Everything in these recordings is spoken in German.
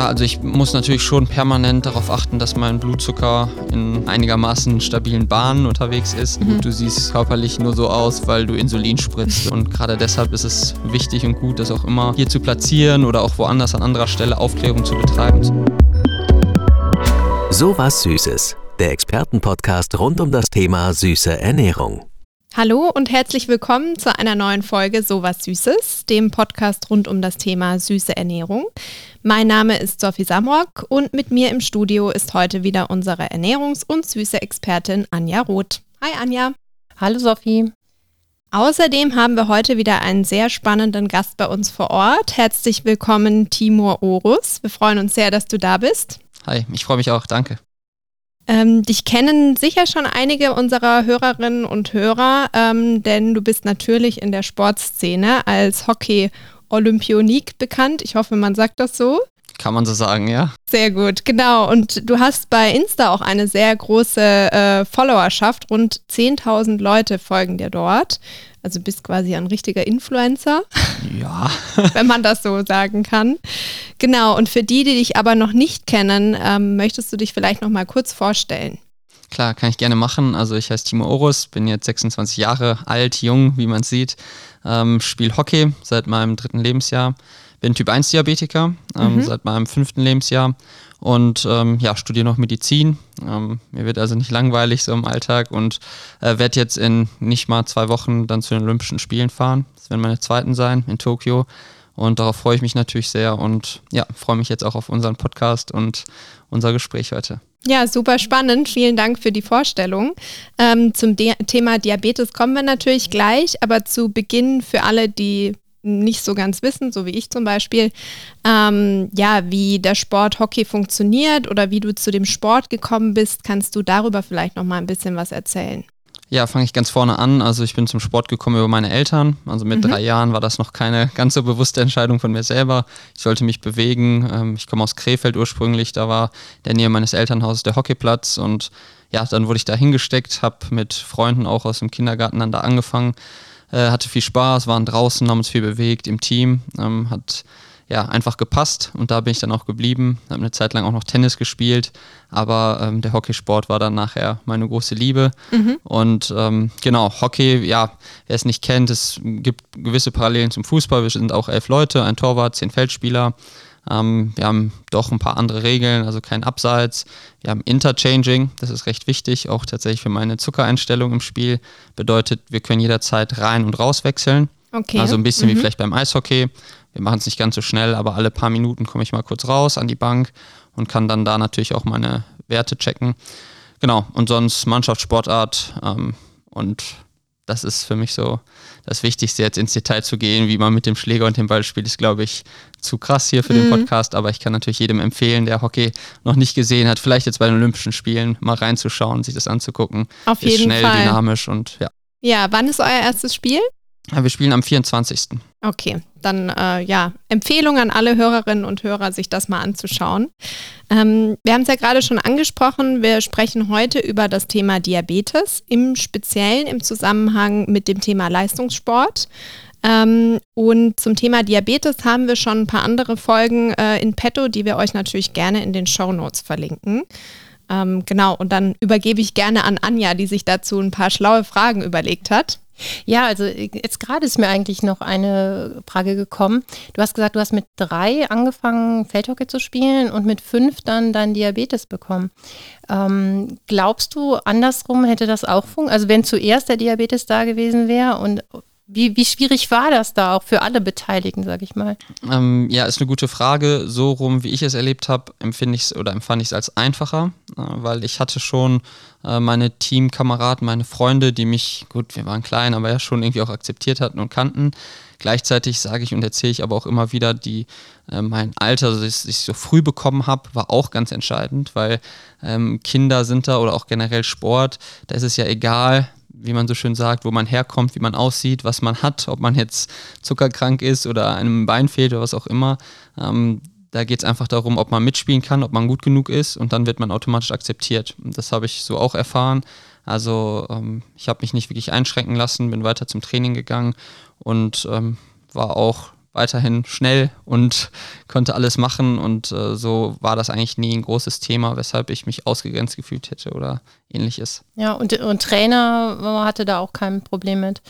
Ja, also ich muss natürlich schon permanent darauf achten, dass mein Blutzucker in einigermaßen stabilen Bahnen unterwegs ist. Mhm. Du siehst körperlich nur so aus, weil du Insulin spritzt. Und gerade deshalb ist es wichtig und gut, das auch immer hier zu platzieren oder auch woanders an anderer Stelle Aufklärung zu betreiben. So was Süßes. Der Expertenpodcast rund um das Thema süße Ernährung. Hallo und herzlich willkommen zu einer neuen Folge Sowas Süßes, dem Podcast rund um das Thema süße Ernährung. Mein Name ist Sophie Samrock und mit mir im Studio ist heute wieder unsere Ernährungs- und süße Expertin Anja Roth. Hi Anja. Hallo Sophie. Außerdem haben wir heute wieder einen sehr spannenden Gast bei uns vor Ort. Herzlich willkommen, Timur Orus. Wir freuen uns sehr, dass du da bist. Hi, ich freue mich auch. Danke. Ähm, dich kennen sicher schon einige unserer Hörerinnen und Hörer, ähm, denn du bist natürlich in der Sportszene als Hockey-Olympionik bekannt. Ich hoffe, man sagt das so. Kann man so sagen, ja. Sehr gut, genau. Und du hast bei Insta auch eine sehr große äh, Followerschaft. Rund 10.000 Leute folgen dir dort. Also bist quasi ein richtiger Influencer. Ja. wenn man das so sagen kann. Genau. Und für die, die dich aber noch nicht kennen, ähm, möchtest du dich vielleicht noch mal kurz vorstellen? Klar, kann ich gerne machen. Also ich heiße Timo Orus, bin jetzt 26 Jahre alt, jung, wie man sieht, ähm, spiele Hockey seit meinem dritten Lebensjahr, bin Typ 1 Diabetiker ähm, mhm. seit meinem fünften Lebensjahr und ähm, ja, studiere noch Medizin. Ähm, mir wird also nicht langweilig so im Alltag und äh, werde jetzt in nicht mal zwei Wochen dann zu den Olympischen Spielen fahren. Das werden meine zweiten sein in Tokio. Und darauf freue ich mich natürlich sehr und ja, freue mich jetzt auch auf unseren Podcast und unser Gespräch heute. Ja, super spannend. Vielen Dank für die Vorstellung. Ähm, zum De Thema Diabetes kommen wir natürlich gleich, aber zu Beginn für alle, die nicht so ganz wissen, so wie ich zum Beispiel, ähm, ja, wie der Sport Hockey funktioniert oder wie du zu dem Sport gekommen bist, kannst du darüber vielleicht noch mal ein bisschen was erzählen? Ja, fange ich ganz vorne an. Also ich bin zum Sport gekommen über meine Eltern. Also mit mhm. drei Jahren war das noch keine ganz so bewusste Entscheidung von mir selber. Ich sollte mich bewegen. Ähm, ich komme aus Krefeld ursprünglich. Da war in der Nähe meines Elternhauses der Hockeyplatz und ja, dann wurde ich da hingesteckt, habe mit Freunden auch aus dem Kindergarten dann da angefangen, äh, hatte viel Spaß, waren draußen, haben uns viel bewegt im Team, ähm, hat ja, einfach gepasst und da bin ich dann auch geblieben. Habe eine Zeit lang auch noch Tennis gespielt, aber ähm, der Hockeysport war dann nachher meine große Liebe. Mhm. Und ähm, genau, Hockey, ja, wer es nicht kennt, es gibt gewisse Parallelen zum Fußball. Wir sind auch elf Leute, ein Torwart, zehn Feldspieler. Ähm, wir haben doch ein paar andere Regeln, also kein Abseits. Wir haben Interchanging, das ist recht wichtig, auch tatsächlich für meine Zuckereinstellung im Spiel. Bedeutet, wir können jederzeit rein und raus wechseln. Okay. Also ein bisschen mhm. wie vielleicht beim Eishockey. Wir machen es nicht ganz so schnell, aber alle paar Minuten komme ich mal kurz raus an die Bank und kann dann da natürlich auch meine Werte checken. Genau, und sonst Mannschaftssportart ähm, und das ist für mich so das Wichtigste, jetzt ins Detail zu gehen, wie man mit dem Schläger und dem Ball spielt, ist, glaube ich, zu krass hier für mhm. den Podcast. Aber ich kann natürlich jedem empfehlen, der Hockey noch nicht gesehen hat, vielleicht jetzt bei den Olympischen Spielen mal reinzuschauen, sich das anzugucken. Auf ist jeden schnell, Fall. dynamisch und ja. Ja, wann ist euer erstes Spiel? Wir spielen am 24. Okay, dann äh, ja, Empfehlung an alle Hörerinnen und Hörer, sich das mal anzuschauen. Ähm, wir haben es ja gerade schon angesprochen, wir sprechen heute über das Thema Diabetes, im Speziellen im Zusammenhang mit dem Thema Leistungssport. Ähm, und zum Thema Diabetes haben wir schon ein paar andere Folgen äh, in petto, die wir euch natürlich gerne in den Show Notes verlinken. Ähm, genau, und dann übergebe ich gerne an Anja, die sich dazu ein paar schlaue Fragen überlegt hat. Ja, also jetzt gerade ist mir eigentlich noch eine Frage gekommen. Du hast gesagt, du hast mit drei angefangen, Feldhockey zu spielen und mit fünf dann dein Diabetes bekommen. Ähm, glaubst du, andersrum hätte das auch funktioniert? Also wenn zuerst der Diabetes da gewesen wäre und wie, wie schwierig war das da auch für alle Beteiligten, sag ich mal? Ähm, ja, ist eine gute Frage. So rum, wie ich es erlebt habe, empfinde ich es oder empfand ich es als einfacher, äh, weil ich hatte schon äh, meine Teamkameraden, meine Freunde, die mich, gut, wir waren klein, aber ja schon irgendwie auch akzeptiert hatten und kannten. Gleichzeitig sage ich und erzähle ich aber auch immer wieder, die äh, mein Alter, das ich so früh bekommen habe, war auch ganz entscheidend, weil ähm, Kinder sind da oder auch generell Sport, da ist es ja egal, wie man so schön sagt, wo man herkommt, wie man aussieht, was man hat, ob man jetzt zuckerkrank ist oder einem Bein fehlt oder was auch immer. Ähm, da geht es einfach darum, ob man mitspielen kann, ob man gut genug ist und dann wird man automatisch akzeptiert. Das habe ich so auch erfahren. Also ähm, ich habe mich nicht wirklich einschränken lassen, bin weiter zum Training gegangen und ähm, war auch weiterhin schnell und konnte alles machen und äh, so war das eigentlich nie ein großes Thema, weshalb ich mich ausgegrenzt gefühlt hätte oder ähnliches. Ja, und, und Trainer hatte da auch kein Problem mit.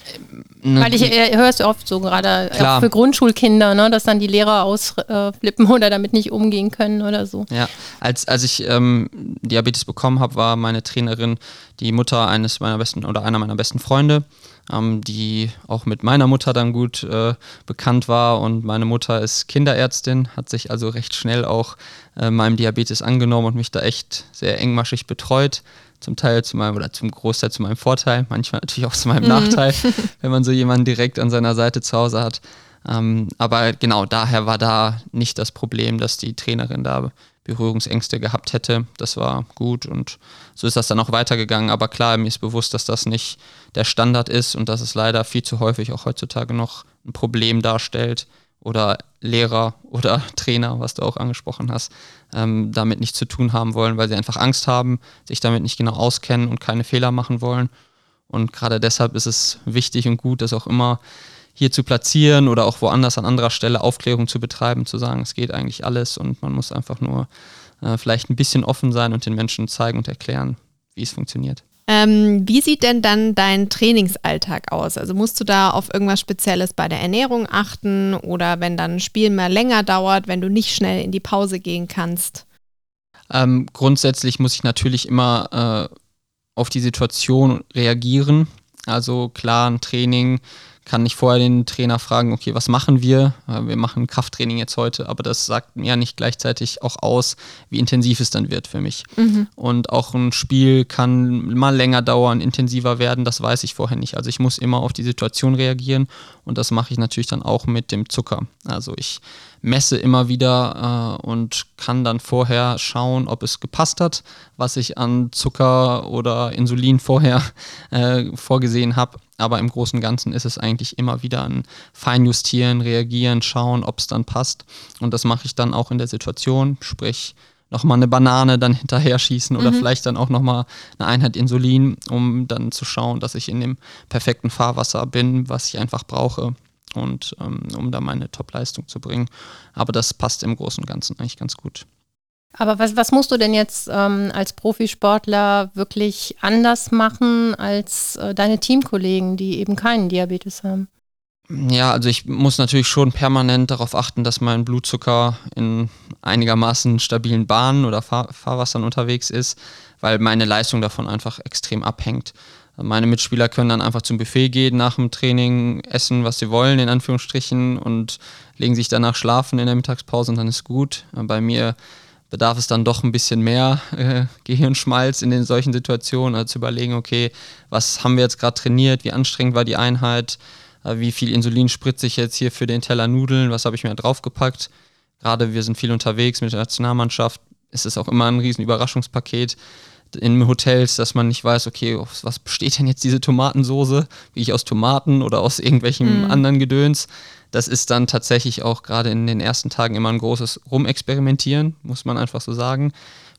Ne, Weil ich äh, höre es oft so gerade für Grundschulkinder, ne, dass dann die Lehrer ausflippen oder damit nicht umgehen können oder so. Ja, als, als ich ähm, Diabetes bekommen habe, war meine Trainerin die Mutter eines meiner besten oder einer meiner besten Freunde ähm, die auch mit meiner Mutter dann gut äh, bekannt war. Und meine Mutter ist Kinderärztin, hat sich also recht schnell auch äh, meinem Diabetes angenommen und mich da echt sehr engmaschig betreut. Zum Teil zu meinem oder zum Großteil zu meinem Vorteil, manchmal natürlich auch zu meinem mhm. Nachteil, wenn man so jemanden direkt an seiner Seite zu Hause hat. Ähm, aber genau daher war da nicht das Problem, dass die Trainerin da Berührungsängste gehabt hätte. Das war gut und so ist das dann auch weitergegangen. Aber klar, mir ist bewusst, dass das nicht der Standard ist und dass es leider viel zu häufig auch heutzutage noch ein Problem darstellt oder Lehrer oder Trainer, was du auch angesprochen hast, ähm, damit nichts zu tun haben wollen, weil sie einfach Angst haben, sich damit nicht genau auskennen und keine Fehler machen wollen. Und gerade deshalb ist es wichtig und gut, dass auch immer hier zu platzieren oder auch woanders an anderer Stelle Aufklärung zu betreiben, zu sagen, es geht eigentlich alles und man muss einfach nur äh, vielleicht ein bisschen offen sein und den Menschen zeigen und erklären, wie es funktioniert. Ähm, wie sieht denn dann dein Trainingsalltag aus? Also musst du da auf irgendwas Spezielles bei der Ernährung achten oder wenn dann ein Spiel mal länger dauert, wenn du nicht schnell in die Pause gehen kannst? Ähm, grundsätzlich muss ich natürlich immer äh, auf die Situation reagieren. Also klar, ein Training kann nicht vorher den Trainer fragen, okay, was machen wir? Wir machen Krafttraining jetzt heute, aber das sagt mir ja nicht gleichzeitig auch aus, wie intensiv es dann wird für mich. Mhm. Und auch ein Spiel kann mal länger dauern, intensiver werden, das weiß ich vorher nicht. Also ich muss immer auf die Situation reagieren und das mache ich natürlich dann auch mit dem Zucker. Also ich messe immer wieder äh, und kann dann vorher schauen, ob es gepasst hat, was ich an Zucker oder Insulin vorher äh, vorgesehen habe. Aber im Großen und Ganzen ist es eigentlich immer wieder ein Feinjustieren, reagieren, schauen, ob es dann passt. Und das mache ich dann auch in der Situation, sprich nochmal eine Banane dann hinterher schießen oder mhm. vielleicht dann auch nochmal eine Einheit Insulin, um dann zu schauen, dass ich in dem perfekten Fahrwasser bin, was ich einfach brauche und ähm, um da meine Top-Leistung zu bringen. Aber das passt im Großen und Ganzen eigentlich ganz gut. Aber was, was musst du denn jetzt ähm, als Profisportler wirklich anders machen als äh, deine Teamkollegen, die eben keinen Diabetes haben? Ja, also ich muss natürlich schon permanent darauf achten, dass mein Blutzucker in einigermaßen stabilen Bahnen oder Fahr Fahrwassern unterwegs ist, weil meine Leistung davon einfach extrem abhängt. Meine Mitspieler können dann einfach zum Buffet gehen nach dem Training, essen, was sie wollen, in Anführungsstrichen, und legen sich danach schlafen in der Mittagspause und dann ist gut. Bei mir bedarf es dann doch ein bisschen mehr äh, Gehirnschmalz in den solchen Situationen, als zu überlegen, okay, was haben wir jetzt gerade trainiert, wie anstrengend war die Einheit, äh, wie viel Insulin spritze ich jetzt hier für den Teller Nudeln, was habe ich mir draufgepackt. Gerade wir sind viel unterwegs mit der Nationalmannschaft, ist es auch immer ein riesen Überraschungspaket in Hotels, dass man nicht weiß, okay, was besteht denn jetzt diese Tomatensoße? Wie ich aus Tomaten oder aus irgendwelchem mm. anderen Gedöns? Das ist dann tatsächlich auch gerade in den ersten Tagen immer ein großes Rumexperimentieren, muss man einfach so sagen,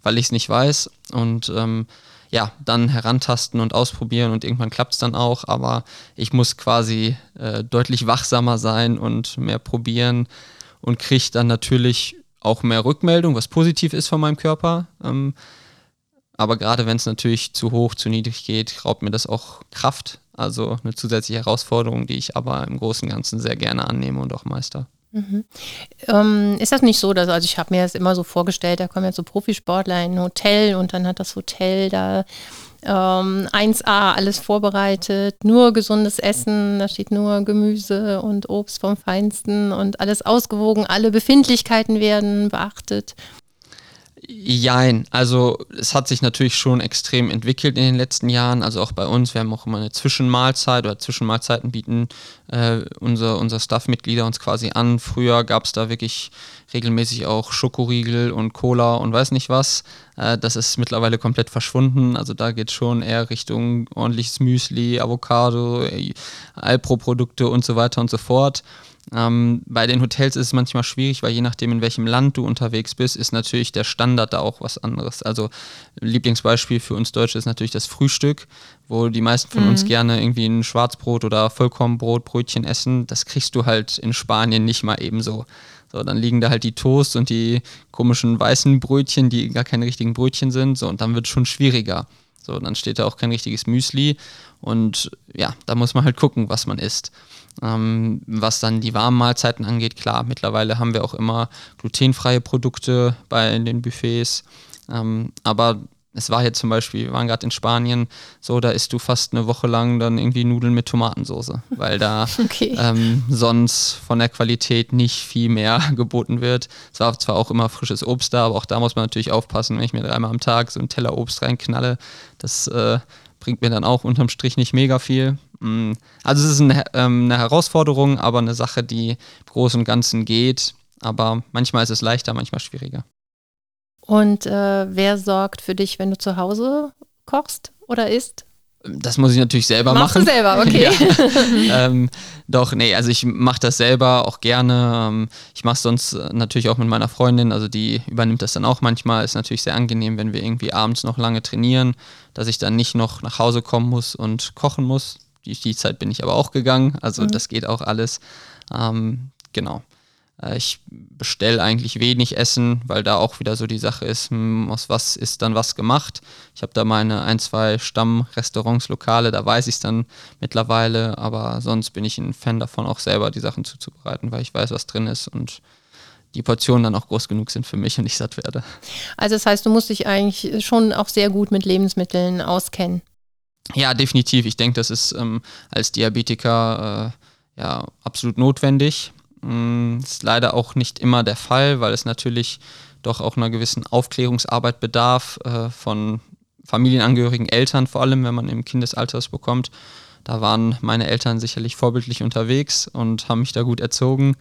weil ich es nicht weiß. Und ähm, ja, dann herantasten und ausprobieren und irgendwann klappt es dann auch. Aber ich muss quasi äh, deutlich wachsamer sein und mehr probieren und kriege dann natürlich auch mehr Rückmeldung, was positiv ist von meinem Körper. Ähm, aber gerade wenn es natürlich zu hoch, zu niedrig geht, raubt mir das auch Kraft. Also eine zusätzliche Herausforderung, die ich aber im Großen und Ganzen sehr gerne annehme und auch meister. Mhm. Ähm, ist das nicht so, dass, also ich habe mir das immer so vorgestellt, da kommen jetzt so Profisportler in ein Hotel und dann hat das Hotel da ähm, 1A alles vorbereitet, nur gesundes Essen, da steht nur Gemüse und Obst vom Feinsten und alles ausgewogen, alle Befindlichkeiten werden beachtet. Jein, also es hat sich natürlich schon extrem entwickelt in den letzten Jahren, also auch bei uns, wir haben auch immer eine Zwischenmahlzeit oder Zwischenmahlzeiten bieten äh, unser, unser Staff-Mitglieder uns quasi an. Früher gab es da wirklich regelmäßig auch Schokoriegel und Cola und weiß nicht was. Äh, das ist mittlerweile komplett verschwunden, also da geht schon eher Richtung ordentliches Müsli, Avocado, äh, Alpro-Produkte und so weiter und so fort. Ähm, bei den Hotels ist es manchmal schwierig, weil je nachdem, in welchem Land du unterwegs bist, ist natürlich der Standard da auch was anderes. Also Lieblingsbeispiel für uns Deutsche ist natürlich das Frühstück, wo die meisten von mhm. uns gerne irgendwie ein Schwarzbrot oder Vollkornbrot, Brötchen essen. Das kriegst du halt in Spanien nicht mal ebenso. So, dann liegen da halt die Toast und die komischen weißen Brötchen, die gar keine richtigen Brötchen sind. So, und dann wird es schon schwieriger. So, dann steht da auch kein richtiges Müsli. Und ja, da muss man halt gucken, was man isst. Ähm, was dann die warmen Mahlzeiten angeht, klar, mittlerweile haben wir auch immer glutenfreie Produkte bei den Buffets. Ähm, aber es war jetzt zum Beispiel, wir waren gerade in Spanien, so, da isst du fast eine Woche lang dann irgendwie Nudeln mit Tomatensauce, weil da okay. ähm, sonst von der Qualität nicht viel mehr geboten wird. Es war zwar auch immer frisches Obst da, aber auch da muss man natürlich aufpassen, wenn ich mir dreimal am Tag so einen Teller Obst reinknalle, das äh, bringt mir dann auch unterm Strich nicht mega viel. Mm, also es ist eine, ähm, eine Herausforderung, aber eine Sache, die im Großen und Ganzen geht. Aber manchmal ist es leichter, manchmal schwieriger. Und äh, wer sorgt für dich, wenn du zu Hause kochst oder isst? Das muss ich natürlich selber Machst machen. Du selber, okay. ja. ähm, doch, nee, also ich mache das selber auch gerne. Ähm, ich mache es sonst äh, natürlich auch mit meiner Freundin, also die übernimmt das dann auch manchmal. Ist natürlich sehr angenehm, wenn wir irgendwie abends noch lange trainieren, dass ich dann nicht noch nach Hause kommen muss und kochen muss. Die, Zeit bin ich aber auch gegangen, also mhm. das geht auch alles. Ähm, genau. Äh, ich bestelle eigentlich wenig Essen, weil da auch wieder so die Sache ist, hm, aus was ist dann was gemacht. Ich habe da meine ein, zwei Stammrestaurants, Lokale, da weiß ich es dann mittlerweile, aber sonst bin ich ein Fan davon, auch selber die Sachen zuzubereiten, weil ich weiß, was drin ist und die Portionen dann auch groß genug sind für mich und ich satt werde. Also das heißt, du musst dich eigentlich schon auch sehr gut mit Lebensmitteln auskennen. Ja, definitiv. Ich denke, das ist ähm, als Diabetiker äh, ja absolut notwendig. Mm, ist leider auch nicht immer der Fall, weil es natürlich doch auch einer gewissen Aufklärungsarbeit bedarf äh, von Familienangehörigen, Eltern vor allem, wenn man im Kindesalter es bekommt. Da waren meine Eltern sicherlich vorbildlich unterwegs und haben mich da gut erzogen.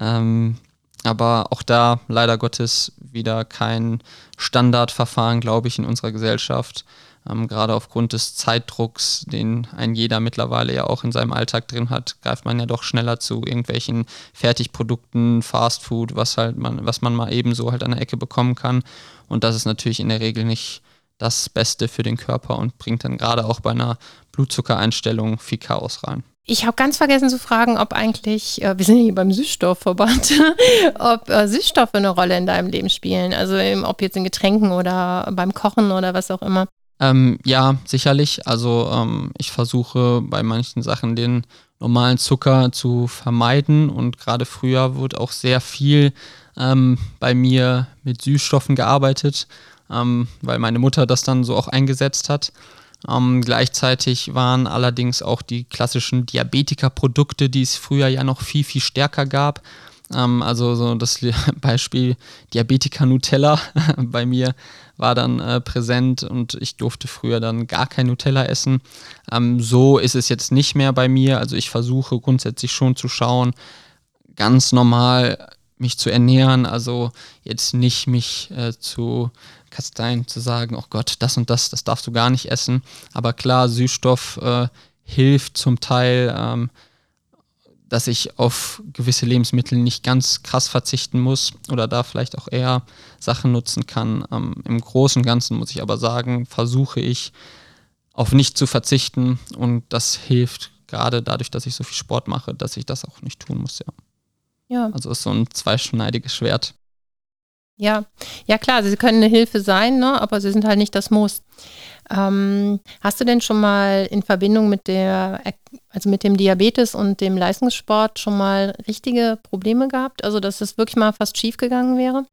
Ähm, aber auch da leider Gottes wieder kein Standardverfahren, glaube ich, in unserer Gesellschaft. Ähm, gerade aufgrund des Zeitdrucks, den ein jeder mittlerweile ja auch in seinem Alltag drin hat, greift man ja doch schneller zu irgendwelchen Fertigprodukten, Fastfood, was halt man, was man mal ebenso halt an der Ecke bekommen kann. Und das ist natürlich in der Regel nicht das Beste für den Körper und bringt dann gerade auch bei einer Blutzuckereinstellung viel Chaos rein. Ich habe ganz vergessen zu fragen, ob eigentlich, äh, wir sind hier beim Süßstoffverband, ob äh, Süßstoffe eine Rolle in deinem Leben spielen. Also eben, ob jetzt in Getränken oder beim Kochen oder was auch immer. Ähm, ja, sicherlich. Also ähm, ich versuche bei manchen Sachen den normalen Zucker zu vermeiden und gerade früher wurde auch sehr viel ähm, bei mir mit Süßstoffen gearbeitet, ähm, weil meine Mutter das dann so auch eingesetzt hat. Ähm, gleichzeitig waren allerdings auch die klassischen Diabetiker-Produkte, die es früher ja noch viel, viel stärker gab, ähm, also so das Beispiel Diabetiker Nutella bei mir war dann äh, präsent und ich durfte früher dann gar kein Nutella essen. Ähm, so ist es jetzt nicht mehr bei mir. Also ich versuche grundsätzlich schon zu schauen, ganz normal mich zu ernähren, also jetzt nicht mich äh, zu kasteien, zu sagen, oh Gott, das und das, das darfst du gar nicht essen. Aber klar, Süßstoff äh, hilft zum Teil. Ähm, dass ich auf gewisse Lebensmittel nicht ganz krass verzichten muss oder da vielleicht auch eher Sachen nutzen kann. Ähm, Im Großen und Ganzen muss ich aber sagen, versuche ich auf nicht zu verzichten und das hilft gerade dadurch, dass ich so viel Sport mache, dass ich das auch nicht tun muss, ja. Ja. Also ist so ein zweischneidiges Schwert. Ja, ja klar, sie können eine Hilfe sein, ne? aber sie sind halt nicht das Muss. Ähm, hast du denn schon mal in Verbindung mit der, also mit dem Diabetes und dem Leistungssport schon mal richtige Probleme gehabt? Also, dass es wirklich mal fast schief gegangen wäre?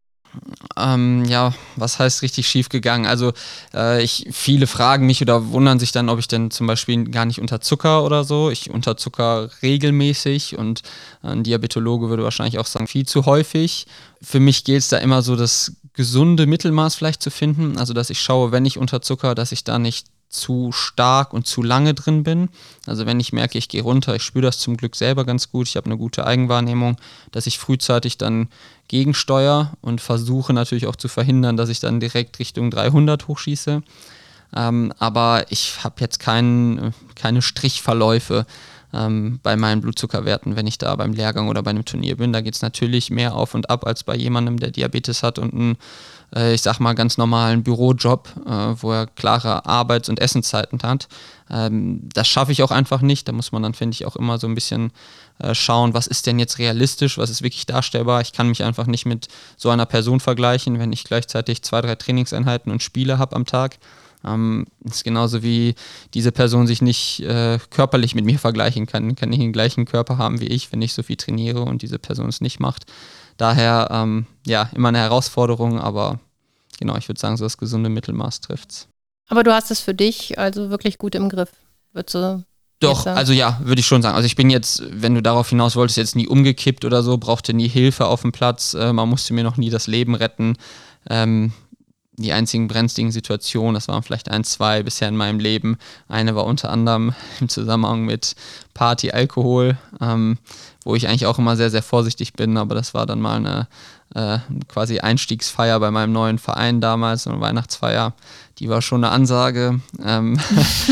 Ähm, ja, was heißt richtig schief gegangen? Also äh, ich, viele fragen mich oder wundern sich dann, ob ich denn zum Beispiel gar nicht unterzucker oder so. Ich unterzucker regelmäßig und ein Diabetologe würde wahrscheinlich auch sagen, viel zu häufig. Für mich gilt es da immer so, das gesunde Mittelmaß vielleicht zu finden. Also dass ich schaue, wenn ich unterzucker, dass ich da nicht zu stark und zu lange drin bin. Also wenn ich merke, ich gehe runter, ich spüre das zum Glück selber ganz gut, ich habe eine gute Eigenwahrnehmung, dass ich frühzeitig dann gegensteuere und versuche natürlich auch zu verhindern, dass ich dann direkt Richtung 300 hochschieße. Ähm, aber ich habe jetzt kein, keine Strichverläufe. Ähm, bei meinen Blutzuckerwerten, wenn ich da beim Lehrgang oder bei einem Turnier bin. Da geht es natürlich mehr auf und ab als bei jemandem, der Diabetes hat und einen, äh, ich sag mal, ganz normalen Bürojob, äh, wo er klare Arbeits- und Essenszeiten hat. Ähm, das schaffe ich auch einfach nicht. Da muss man dann, finde ich, auch immer so ein bisschen äh, schauen, was ist denn jetzt realistisch, was ist wirklich darstellbar. Ich kann mich einfach nicht mit so einer Person vergleichen, wenn ich gleichzeitig zwei, drei Trainingseinheiten und Spiele habe am Tag. Ähm, ist genauso wie diese Person sich nicht äh, körperlich mit mir vergleichen kann, kann nicht den gleichen Körper haben wie ich, wenn ich so viel trainiere und diese Person es nicht macht. Daher, ähm, ja, immer eine Herausforderung, aber genau, ich würde sagen, so das gesunde Mittelmaß trifft es. Aber du hast es für dich also wirklich gut im Griff, würdest du doch, also ja, würde ich schon sagen. Also ich bin jetzt, wenn du darauf hinaus wolltest, jetzt nie umgekippt oder so, brauchte nie Hilfe auf dem Platz, äh, man musste mir noch nie das Leben retten. Ähm, die einzigen brenzligen Situationen, das waren vielleicht ein, zwei bisher in meinem Leben. Eine war unter anderem im Zusammenhang mit Party, Alkohol, ähm, wo ich eigentlich auch immer sehr, sehr vorsichtig bin, aber das war dann mal eine äh, quasi Einstiegsfeier bei meinem neuen Verein damals, eine Weihnachtsfeier. Die war schon eine Ansage. Ähm,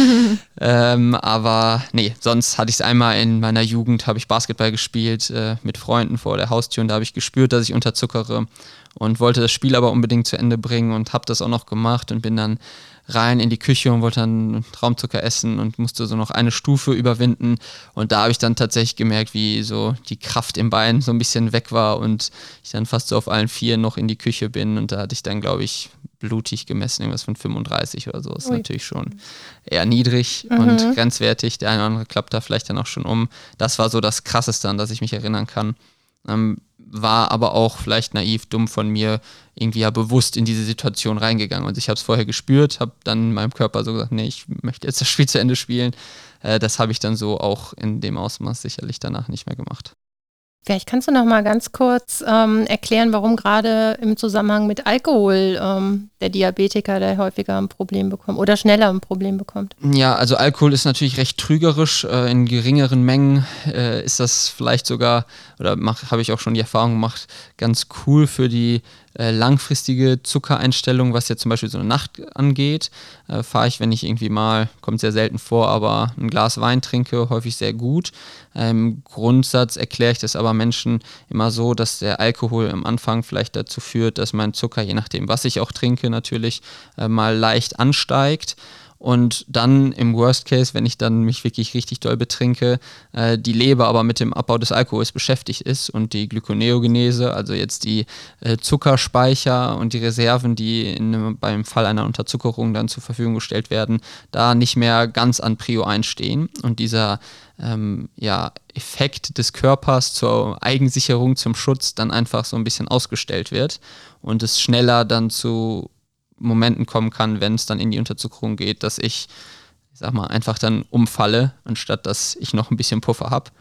ähm, aber nee, sonst hatte ich es einmal in meiner Jugend, habe ich Basketball gespielt äh, mit Freunden vor der Haustür und da habe ich gespürt, dass ich unterzuckere und wollte das Spiel aber unbedingt zu Ende bringen und habe das auch noch gemacht und bin dann rein in die Küche und wollte dann Traumzucker essen und musste so noch eine Stufe überwinden. Und da habe ich dann tatsächlich gemerkt, wie so die Kraft im Bein so ein bisschen weg war und ich dann fast so auf allen vier noch in die Küche bin. Und da hatte ich dann, glaube ich, blutig gemessen, irgendwas von 35 oder so. Ist Ui. natürlich schon eher niedrig mhm. und grenzwertig. Der eine oder andere klappt da vielleicht dann auch schon um. Das war so das Krasseste, an das ich mich erinnern kann. Ähm, war aber auch vielleicht naiv, dumm von mir, irgendwie ja bewusst in diese Situation reingegangen. Und ich habe es vorher gespürt, habe dann in meinem Körper so gesagt, nee, ich möchte jetzt das Spiel zu Ende spielen. Äh, das habe ich dann so auch in dem Ausmaß sicherlich danach nicht mehr gemacht. Vielleicht kannst du noch mal ganz kurz ähm, erklären, warum gerade im Zusammenhang mit Alkohol ähm, der Diabetiker der häufiger ein Problem bekommt oder schneller ein Problem bekommt. Ja, also Alkohol ist natürlich recht trügerisch. Äh, in geringeren Mengen äh, ist das vielleicht sogar, oder habe ich auch schon die Erfahrung gemacht, ganz cool für die äh, langfristige Zuckereinstellung, was jetzt zum Beispiel so eine Nacht angeht, äh, fahre ich, wenn ich irgendwie mal, kommt sehr selten vor, aber ein Glas Wein trinke, häufig sehr gut. Im ähm, Grundsatz erkläre ich das aber Menschen immer so, dass der Alkohol am Anfang vielleicht dazu führt, dass mein Zucker, je nachdem, was ich auch trinke, natürlich, äh, mal leicht ansteigt und dann im Worst Case, wenn ich dann mich wirklich richtig doll betrinke, äh, die Leber aber mit dem Abbau des Alkohols beschäftigt ist und die Glykoneogenese, also jetzt die äh, Zuckerspeicher und die Reserven, die in, beim Fall einer Unterzuckerung dann zur Verfügung gestellt werden, da nicht mehr ganz an Prio einstehen und dieser ähm, ja, Effekt des Körpers zur Eigensicherung, zum Schutz dann einfach so ein bisschen ausgestellt wird und es schneller dann zu Momenten kommen kann, wenn es dann in die Unterzuckerung geht, dass ich, ich sag mal, einfach dann umfalle, anstatt dass ich noch ein bisschen Puffer habe.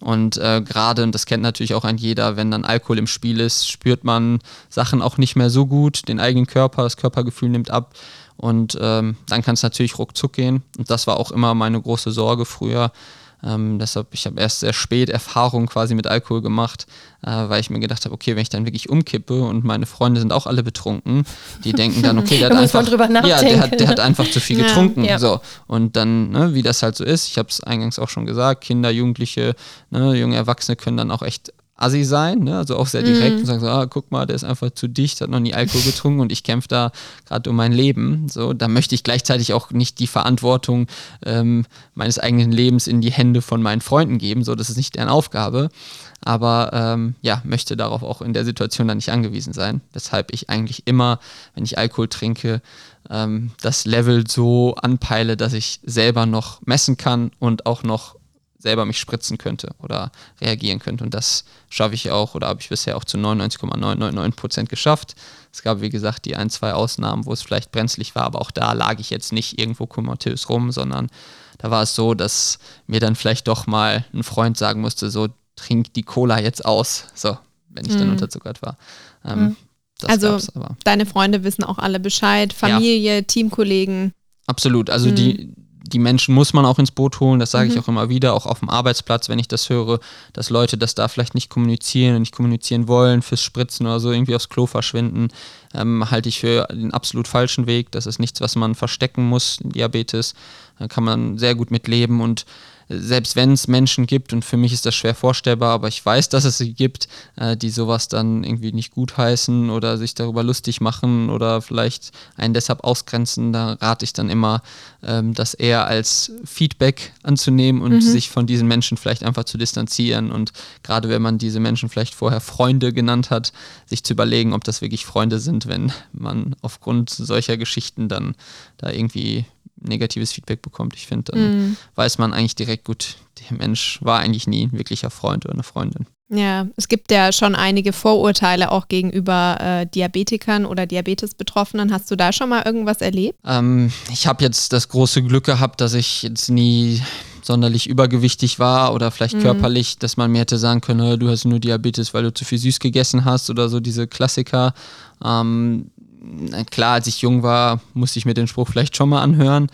Und äh, gerade, und das kennt natürlich auch ein jeder, wenn dann Alkohol im Spiel ist, spürt man Sachen auch nicht mehr so gut, den eigenen Körper, das Körpergefühl nimmt ab. Und ähm, dann kann es natürlich ruckzuck gehen. Und das war auch immer meine große Sorge früher, ähm, deshalb, ich habe erst sehr spät Erfahrung quasi mit Alkohol gemacht, äh, weil ich mir gedacht habe, okay, wenn ich dann wirklich umkippe und meine Freunde sind auch alle betrunken, die denken dann, okay, der hat einfach, ja, der hat, der hat einfach zu viel getrunken. Ja, ja. So. Und dann, ne, wie das halt so ist, ich habe es eingangs auch schon gesagt, Kinder, Jugendliche, ne, junge Erwachsene können dann auch echt assi sein, ne? also auch sehr direkt mhm. und sagen so, ah, guck mal, der ist einfach zu dicht, hat noch nie Alkohol getrunken und ich kämpfe da gerade um mein Leben. So, da möchte ich gleichzeitig auch nicht die Verantwortung ähm, meines eigenen Lebens in die Hände von meinen Freunden geben. So, das ist nicht deren Aufgabe. Aber ähm, ja, möchte darauf auch in der Situation dann nicht angewiesen sein. Weshalb ich eigentlich immer, wenn ich Alkohol trinke, ähm, das Level so anpeile, dass ich selber noch messen kann und auch noch selber mich spritzen könnte oder reagieren könnte. Und das schaffe ich auch oder habe ich bisher auch zu 99,999 Prozent geschafft. Es gab, wie gesagt, die ein, zwei Ausnahmen, wo es vielleicht brenzlig war, aber auch da lag ich jetzt nicht irgendwo komatös rum, sondern da war es so, dass mir dann vielleicht doch mal ein Freund sagen musste, so trink die Cola jetzt aus, so, wenn ich mhm. dann unterzuckert war. Ähm, mhm. also deine Freunde wissen auch alle Bescheid, Familie, ja. Teamkollegen. Absolut, also mhm. die die Menschen muss man auch ins Boot holen, das sage mhm. ich auch immer wieder, auch auf dem Arbeitsplatz, wenn ich das höre, dass Leute das da vielleicht nicht kommunizieren und nicht kommunizieren wollen, fürs Spritzen oder so irgendwie aufs Klo verschwinden, ähm, halte ich für den absolut falschen Weg. Das ist nichts, was man verstecken muss, Diabetes. Da kann man sehr gut mit leben und selbst wenn es Menschen gibt, und für mich ist das schwer vorstellbar, aber ich weiß, dass es sie gibt, äh, die sowas dann irgendwie nicht gutheißen oder sich darüber lustig machen oder vielleicht einen deshalb ausgrenzen, da rate ich dann immer, ähm, das eher als Feedback anzunehmen und mhm. sich von diesen Menschen vielleicht einfach zu distanzieren. Und gerade wenn man diese Menschen vielleicht vorher Freunde genannt hat, sich zu überlegen, ob das wirklich Freunde sind, wenn man aufgrund solcher Geschichten dann da irgendwie negatives Feedback bekommt. Ich finde, dann mm. weiß man eigentlich direkt gut, der Mensch war eigentlich nie ein wirklicher Freund oder eine Freundin. Ja, es gibt ja schon einige Vorurteile auch gegenüber äh, Diabetikern oder Diabetesbetroffenen. Hast du da schon mal irgendwas erlebt? Ähm, ich habe jetzt das große Glück gehabt, dass ich jetzt nie sonderlich übergewichtig war oder vielleicht mhm. körperlich, dass man mir hätte sagen können, du hast nur Diabetes, weil du zu viel süß gegessen hast oder so diese Klassiker. Ähm, klar, als ich jung war, musste ich mir den Spruch vielleicht schon mal anhören.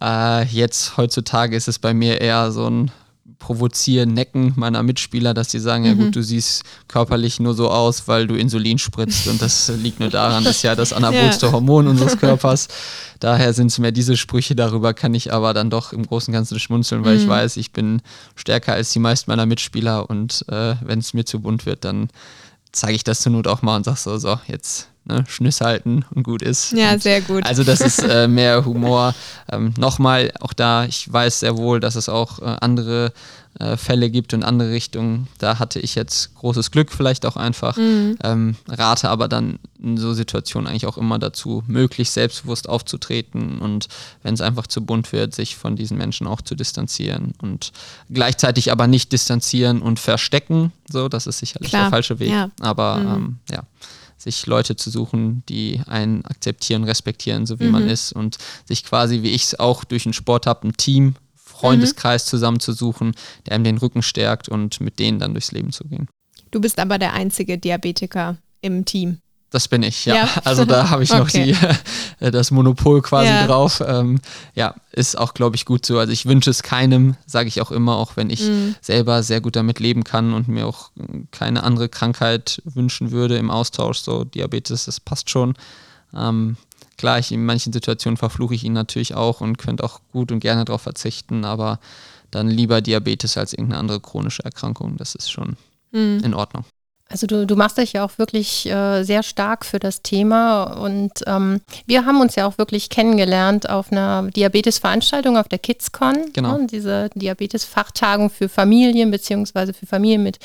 Äh, jetzt, heutzutage, ist es bei mir eher so ein Provozieren, Necken meiner Mitspieler, dass sie sagen, mhm. ja gut, du siehst körperlich nur so aus, weil du Insulin spritzt und das liegt nur daran, das ist ja das anabolste ja. Hormon unseres Körpers. Daher sind es mehr diese Sprüche, darüber kann ich aber dann doch im Großen und Ganzen schmunzeln, weil mhm. ich weiß, ich bin stärker als die meisten meiner Mitspieler und äh, wenn es mir zu bunt wird, dann zeige ich das zur Not auch mal und sage so, so, jetzt ne, Schnüss halten und gut ist. Ja, und sehr gut. Also das ist äh, mehr Humor. Ähm, Nochmal, auch da, ich weiß sehr wohl, dass es auch äh, andere äh, Fälle gibt und andere Richtungen. Da hatte ich jetzt großes Glück vielleicht auch einfach. Mhm. Ähm, rate aber dann in so Situationen eigentlich auch immer dazu, möglichst selbstbewusst aufzutreten und wenn es einfach zu bunt wird, sich von diesen Menschen auch zu distanzieren und gleichzeitig aber nicht distanzieren und verstecken. So, das ist sicherlich Klar. der falsche Weg. Ja. Aber mhm. ähm, ja sich Leute zu suchen, die einen akzeptieren, respektieren, so wie mhm. man ist und sich quasi, wie ich es auch durch den Sport habe, ein Team, Freundeskreis mhm. zusammenzusuchen, der einem den Rücken stärkt und mit denen dann durchs Leben zu gehen. Du bist aber der einzige Diabetiker im Team. Das bin ich, ja. ja. Also da habe ich okay. noch die, das Monopol quasi ja. drauf. Ähm, ja, ist auch, glaube ich, gut so. Also ich wünsche es keinem, sage ich auch immer, auch wenn ich mhm. selber sehr gut damit leben kann und mir auch keine andere Krankheit wünschen würde im Austausch. So Diabetes, das passt schon. Ähm, klar, ich, in manchen Situationen verfluche ich ihn natürlich auch und könnte auch gut und gerne darauf verzichten, aber dann lieber Diabetes als irgendeine andere chronische Erkrankung. Das ist schon mhm. in Ordnung. Also du, du machst dich ja auch wirklich äh, sehr stark für das Thema und ähm, wir haben uns ja auch wirklich kennengelernt auf einer Diabetes-Veranstaltung auf der KidsCon. Genau. Ne, diese Diabetes-Fachtagung für Familien beziehungsweise für Familien mit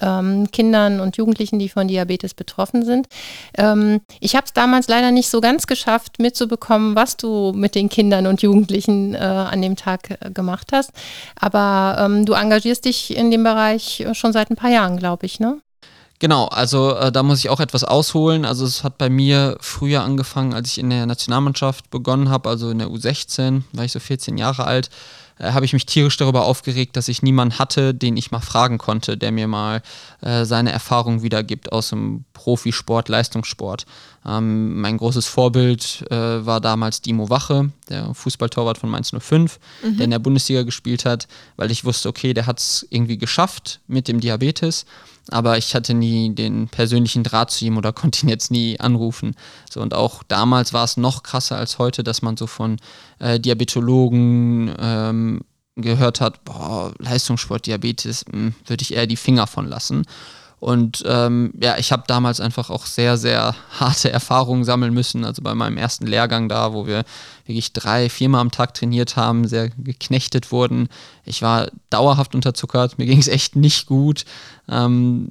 ähm, Kindern und Jugendlichen, die von Diabetes betroffen sind. Ähm, ich habe es damals leider nicht so ganz geschafft mitzubekommen, was du mit den Kindern und Jugendlichen äh, an dem Tag äh, gemacht hast. Aber ähm, du engagierst dich in dem Bereich schon seit ein paar Jahren, glaube ich, ne? Genau, also äh, da muss ich auch etwas ausholen. Also es hat bei mir früher angefangen, als ich in der Nationalmannschaft begonnen habe, also in der U16, war ich so 14 Jahre alt, äh, habe ich mich tierisch darüber aufgeregt, dass ich niemanden hatte, den ich mal fragen konnte, der mir mal äh, seine Erfahrung wiedergibt aus dem Profisport, Leistungssport. Ähm, mein großes Vorbild äh, war damals Dimo Wache, der Fußballtorwart von Mainz 05, mhm. der in der Bundesliga gespielt hat, weil ich wusste, okay, der hat es irgendwie geschafft mit dem Diabetes aber ich hatte nie den persönlichen Draht zu ihm oder konnte ihn jetzt nie anrufen. So, und auch damals war es noch krasser als heute, dass man so von äh, Diabetologen ähm, gehört hat, boah, Leistungssport, Diabetes, hm, würde ich eher die Finger von lassen. Und ähm, ja, ich habe damals einfach auch sehr, sehr harte Erfahrungen sammeln müssen. Also bei meinem ersten Lehrgang da, wo wir wirklich drei, viermal am Tag trainiert haben, sehr geknechtet wurden. Ich war dauerhaft unterzuckert, mir ging es echt nicht gut. Ähm,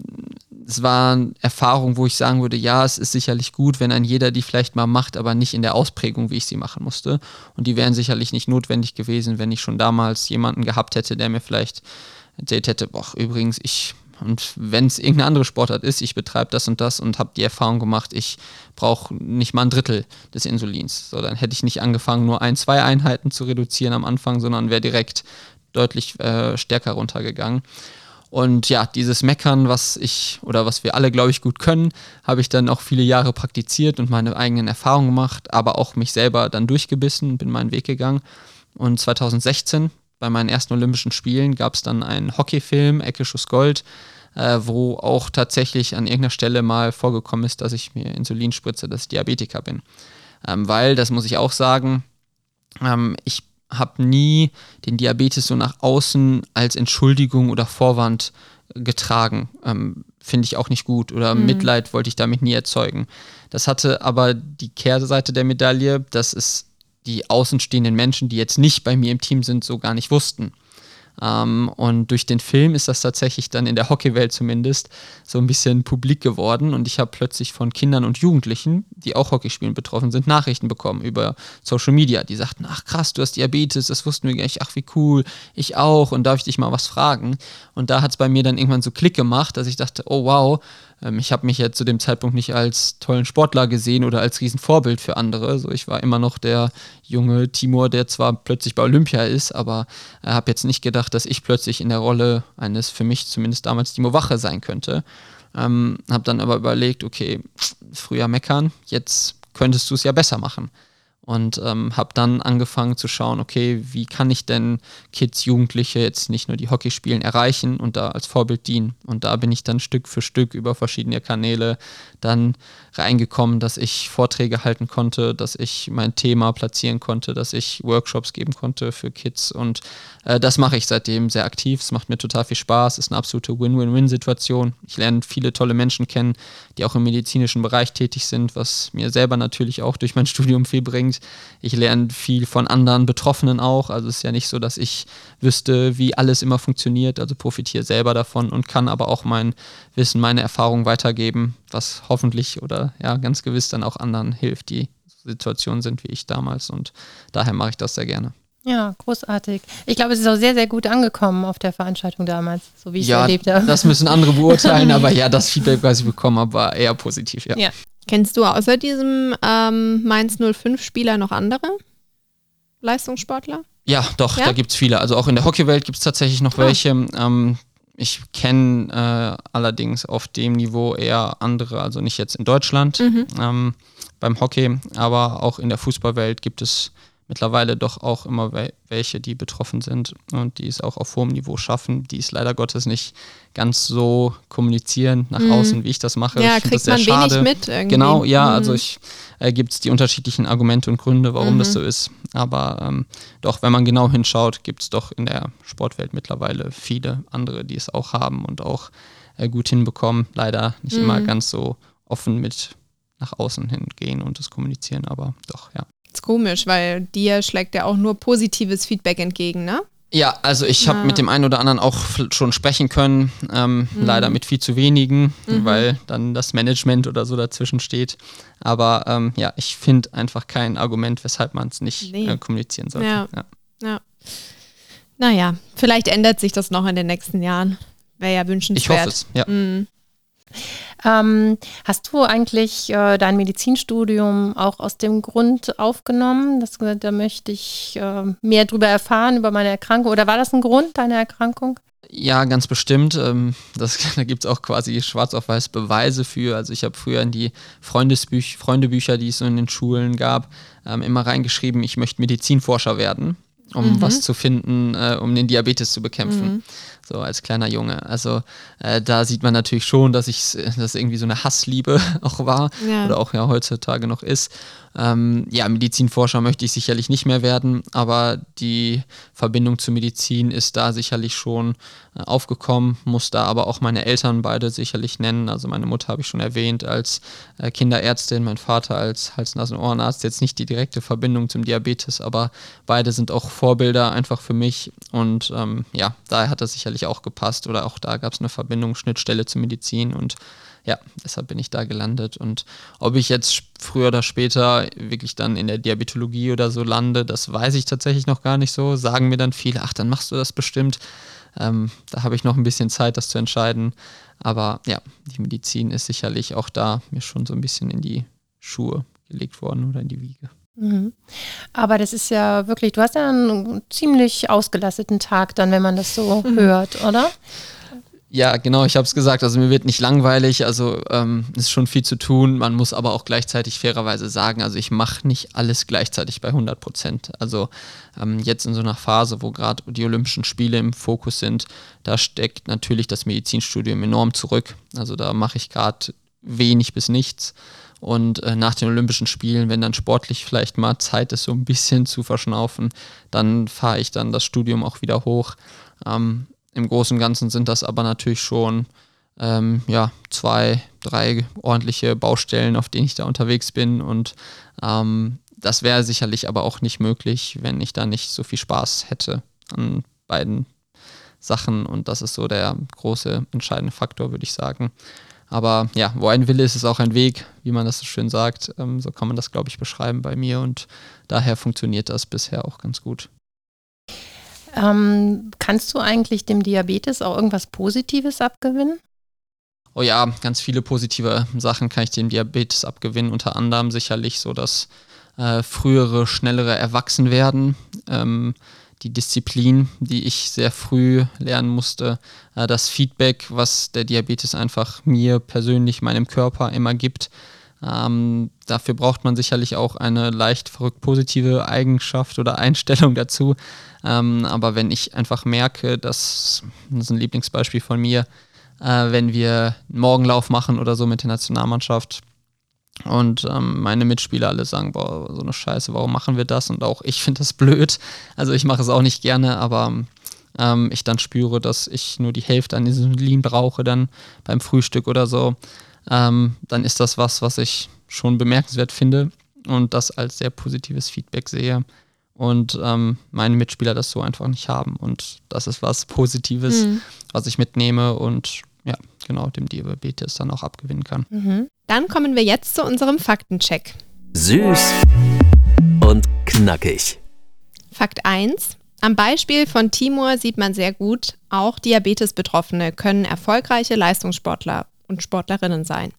es waren Erfahrungen, wo ich sagen würde, ja, es ist sicherlich gut, wenn ein jeder die vielleicht mal macht, aber nicht in der Ausprägung, wie ich sie machen musste. Und die wären sicherlich nicht notwendig gewesen, wenn ich schon damals jemanden gehabt hätte, der mir vielleicht erzählt hätte, boah, übrigens, ich und wenn es irgendeine andere Sportart ist, ich betreibe das und das und habe die Erfahrung gemacht, ich brauche nicht mal ein Drittel des Insulins. So, dann hätte ich nicht angefangen, nur ein, zwei Einheiten zu reduzieren am Anfang, sondern wäre direkt deutlich äh, stärker runtergegangen. Und ja, dieses Meckern, was ich oder was wir alle, glaube ich, gut können, habe ich dann auch viele Jahre praktiziert und meine eigenen Erfahrungen gemacht, aber auch mich selber dann durchgebissen, bin meinen Weg gegangen. Und 2016 bei meinen ersten Olympischen Spielen gab es dann einen Hockeyfilm, Ecke Schuss Gold, äh, wo auch tatsächlich an irgendeiner Stelle mal vorgekommen ist, dass ich mir Insulin spritze, dass ich Diabetiker bin. Ähm, weil, das muss ich auch sagen, ähm, ich habe nie den Diabetes so nach außen als Entschuldigung oder Vorwand getragen. Ähm, Finde ich auch nicht gut oder mhm. Mitleid wollte ich damit nie erzeugen. Das hatte aber die Kehrseite der Medaille, dass es die außenstehenden Menschen, die jetzt nicht bei mir im Team sind, so gar nicht wussten. Ähm, und durch den Film ist das tatsächlich dann in der Hockeywelt zumindest so ein bisschen publik geworden. Und ich habe plötzlich von Kindern und Jugendlichen, die auch Hockeyspielen betroffen sind, Nachrichten bekommen über Social Media. Die sagten, ach krass, du hast Diabetes, das wussten wir gar nicht, ach wie cool, ich auch und darf ich dich mal was fragen? Und da hat es bei mir dann irgendwann so Klick gemacht, dass ich dachte, oh wow, ähm, ich habe mich ja zu dem Zeitpunkt nicht als tollen Sportler gesehen oder als Riesenvorbild für andere. So, ich war immer noch der junge Timur, der zwar plötzlich bei Olympia ist, aber äh, habe jetzt nicht gedacht, dass ich plötzlich in der Rolle eines für mich zumindest damals Timo Wache sein könnte. Ähm, habe dann aber überlegt, okay, früher meckern, jetzt könntest du es ja besser machen und ähm, habe dann angefangen zu schauen, okay, wie kann ich denn Kids, Jugendliche jetzt nicht nur die Hockeyspielen erreichen und da als Vorbild dienen. Und da bin ich dann Stück für Stück über verschiedene Kanäle dann reingekommen, dass ich Vorträge halten konnte, dass ich mein Thema platzieren konnte, dass ich Workshops geben konnte für Kids und äh, das mache ich seitdem sehr aktiv. Es macht mir total viel Spaß, ist eine absolute Win-Win-Win-Situation. Ich lerne viele tolle Menschen kennen, die auch im medizinischen Bereich tätig sind, was mir selber natürlich auch durch mein Studium viel bringt. Ich lerne viel von anderen Betroffenen auch. Also es ist ja nicht so, dass ich wüsste, wie alles immer funktioniert. Also profitiere selber davon und kann aber auch mein Wissen, meine Erfahrungen weitergeben, was hoffentlich oder ja ganz gewiss dann auch anderen hilft, die Situationen sind wie ich damals. Und daher mache ich das sehr gerne. Ja, großartig. Ich glaube, es ist auch sehr, sehr gut angekommen auf der Veranstaltung damals, so wie ich ja, es erlebt habe. Das müssen andere beurteilen, aber ja, das Feedback, was ich bekommen habe, war eher positiv, ja. ja. Kennst du außer diesem ähm, Mainz 05-Spieler noch andere Leistungssportler? Ja, doch, ja? da gibt es viele. Also auch in der Hockeywelt gibt es tatsächlich noch ah. welche. Ähm, ich kenne äh, allerdings auf dem Niveau eher andere, also nicht jetzt in Deutschland mhm. ähm, beim Hockey, aber auch in der Fußballwelt gibt es mittlerweile doch auch immer welche, die betroffen sind und die es auch auf hohem Niveau schaffen, die es leider Gottes nicht ganz so kommunizieren nach mhm. außen, wie ich das mache. Ja, ich kriegt man schade. wenig mit irgendwie. Genau, ja, mhm. also ich äh, gibt es die unterschiedlichen Argumente und Gründe, warum mhm. das so ist. Aber ähm, doch, wenn man genau hinschaut, gibt es doch in der Sportwelt mittlerweile viele andere, die es auch haben und auch äh, gut hinbekommen. Leider nicht immer mhm. ganz so offen mit nach außen hingehen und das kommunizieren, aber doch, ja. Ist komisch, weil dir schlägt ja auch nur positives Feedback entgegen, ne? Ja, also ich habe ja. mit dem einen oder anderen auch schon sprechen können, ähm, mhm. leider mit viel zu wenigen, mhm. weil dann das Management oder so dazwischen steht. Aber ähm, ja, ich finde einfach kein Argument, weshalb man es nicht nee. äh, kommunizieren sollte. Ja. ja. ja. Naja, vielleicht ändert sich das noch in den nächsten Jahren. Wäre ja wünschenswert. Ich hoffe es, ja. Mhm. Ähm, hast du eigentlich äh, dein Medizinstudium auch aus dem Grund aufgenommen, dass du da möchte ich äh, mehr darüber erfahren, über meine Erkrankung? Oder war das ein Grund deiner Erkrankung? Ja, ganz bestimmt. Ähm, das, da gibt es auch quasi schwarz auf weiß Beweise für. Also ich habe früher in die Freundesbüch Freundebücher, die es so in den Schulen gab, ähm, immer reingeschrieben, ich möchte Medizinforscher werden, um mhm. was zu finden, äh, um den Diabetes zu bekämpfen. Mhm so als kleiner Junge. Also äh, da sieht man natürlich schon, dass ich das irgendwie so eine Hassliebe auch war ja. oder auch ja heutzutage noch ist. Ähm, ja, Medizinforscher möchte ich sicherlich nicht mehr werden, aber die Verbindung zur Medizin ist da sicherlich schon äh, aufgekommen, muss da aber auch meine Eltern beide sicherlich nennen. Also meine Mutter habe ich schon erwähnt als äh, Kinderärztin, mein Vater als Hals-Nasen-Ohrenarzt. Jetzt nicht die direkte Verbindung zum Diabetes, aber beide sind auch Vorbilder einfach für mich und ähm, ja, daher hat das sicherlich auch gepasst oder auch da gab es eine Verbindung, Schnittstelle zur Medizin und ja, deshalb bin ich da gelandet. Und ob ich jetzt früher oder später wirklich dann in der Diabetologie oder so lande, das weiß ich tatsächlich noch gar nicht so. Sagen mir dann viele, ach, dann machst du das bestimmt. Ähm, da habe ich noch ein bisschen Zeit, das zu entscheiden. Aber ja, die Medizin ist sicherlich auch da mir schon so ein bisschen in die Schuhe gelegt worden oder in die Wiege. Mhm. Aber das ist ja wirklich, du hast ja einen ziemlich ausgelasteten Tag dann, wenn man das so mhm. hört, oder? Ja, genau, ich habe es gesagt. Also mir wird nicht langweilig, also ähm, ist schon viel zu tun. Man muss aber auch gleichzeitig fairerweise sagen, also ich mache nicht alles gleichzeitig bei 100 Prozent. Also ähm, jetzt in so einer Phase, wo gerade die Olympischen Spiele im Fokus sind, da steckt natürlich das Medizinstudium enorm zurück. Also da mache ich gerade wenig bis nichts. Und äh, nach den Olympischen Spielen, wenn dann sportlich vielleicht mal Zeit ist, so ein bisschen zu verschnaufen, dann fahre ich dann das Studium auch wieder hoch. Ähm, Im Großen und Ganzen sind das aber natürlich schon ähm, ja, zwei, drei ordentliche Baustellen, auf denen ich da unterwegs bin. Und ähm, das wäre sicherlich aber auch nicht möglich, wenn ich da nicht so viel Spaß hätte an beiden Sachen. Und das ist so der große entscheidende Faktor, würde ich sagen. Aber ja, wo ein Wille ist, ist auch ein Weg, wie man das so schön sagt. Ähm, so kann man das, glaube ich, beschreiben bei mir und daher funktioniert das bisher auch ganz gut. Ähm, kannst du eigentlich dem Diabetes auch irgendwas Positives abgewinnen? Oh ja, ganz viele positive Sachen kann ich dem Diabetes abgewinnen. Unter anderem sicherlich so das äh, frühere, schnellere Erwachsenwerden. Ähm, die Disziplin, die ich sehr früh lernen musste, äh, das Feedback, was der Diabetes einfach mir persönlich, meinem Körper immer gibt. Ähm, dafür braucht man sicherlich auch eine leicht verrückt positive Eigenschaft oder Einstellung dazu. Ähm, aber wenn ich einfach merke, dass, das ist ein Lieblingsbeispiel von mir, äh, wenn wir einen Morgenlauf machen oder so mit der Nationalmannschaft, und ähm, meine Mitspieler alle sagen, boah, so eine Scheiße, warum machen wir das? Und auch ich finde das blöd. Also ich mache es auch nicht gerne, aber ähm, ich dann spüre, dass ich nur die Hälfte an Insulin brauche, dann beim Frühstück oder so, ähm, dann ist das was, was ich schon bemerkenswert finde und das als sehr positives Feedback sehe. Und ähm, meine Mitspieler das so einfach nicht haben. Und das ist was Positives, mhm. was ich mitnehme und ja, genau, dem Diabetes dann auch abgewinnen kann. Mhm. Dann kommen wir jetzt zu unserem Faktencheck. Süß und knackig. Fakt 1. Am Beispiel von Timur sieht man sehr gut, auch Diabetes-Betroffene können erfolgreiche Leistungssportler und Sportlerinnen sein.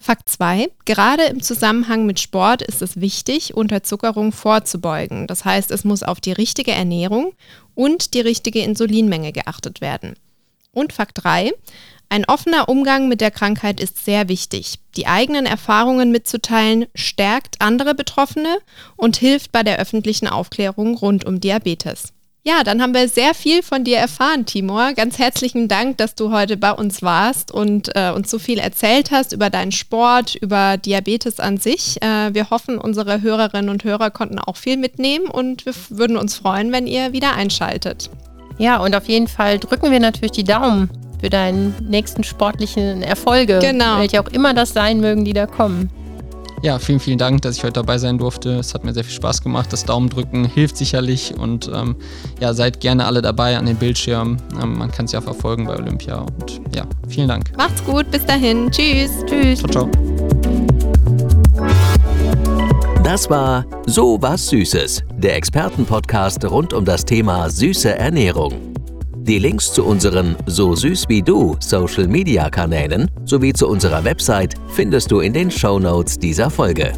Fakt 2. Gerade im Zusammenhang mit Sport ist es wichtig, Unterzuckerung vorzubeugen. Das heißt, es muss auf die richtige Ernährung und die richtige Insulinmenge geachtet werden. Und Fakt 3. Ein offener Umgang mit der Krankheit ist sehr wichtig. Die eigenen Erfahrungen mitzuteilen stärkt andere Betroffene und hilft bei der öffentlichen Aufklärung rund um Diabetes. Ja, dann haben wir sehr viel von dir erfahren, Timur. Ganz herzlichen Dank, dass du heute bei uns warst und äh, uns so viel erzählt hast über deinen Sport, über Diabetes an sich. Äh, wir hoffen, unsere Hörerinnen und Hörer konnten auch viel mitnehmen und wir würden uns freuen, wenn ihr wieder einschaltet. Ja, und auf jeden Fall drücken wir natürlich die Daumen für deinen nächsten sportlichen Erfolge. Genau. Welche auch immer das sein mögen, die da kommen. Ja, vielen, vielen Dank, dass ich heute dabei sein durfte. Es hat mir sehr viel Spaß gemacht. Das Daumendrücken hilft sicherlich und ähm, ja, seid gerne alle dabei an den Bildschirmen. Ähm, man kann es ja verfolgen bei Olympia und ja, vielen Dank. Macht's gut, bis dahin. Tschüss. Tschüss. Ciao, ciao. Das war So was Süßes, der Expertenpodcast rund um das Thema süße Ernährung. Die Links zu unseren So süß wie du Social Media Kanälen sowie zu unserer Website findest du in den Show Notes dieser Folge.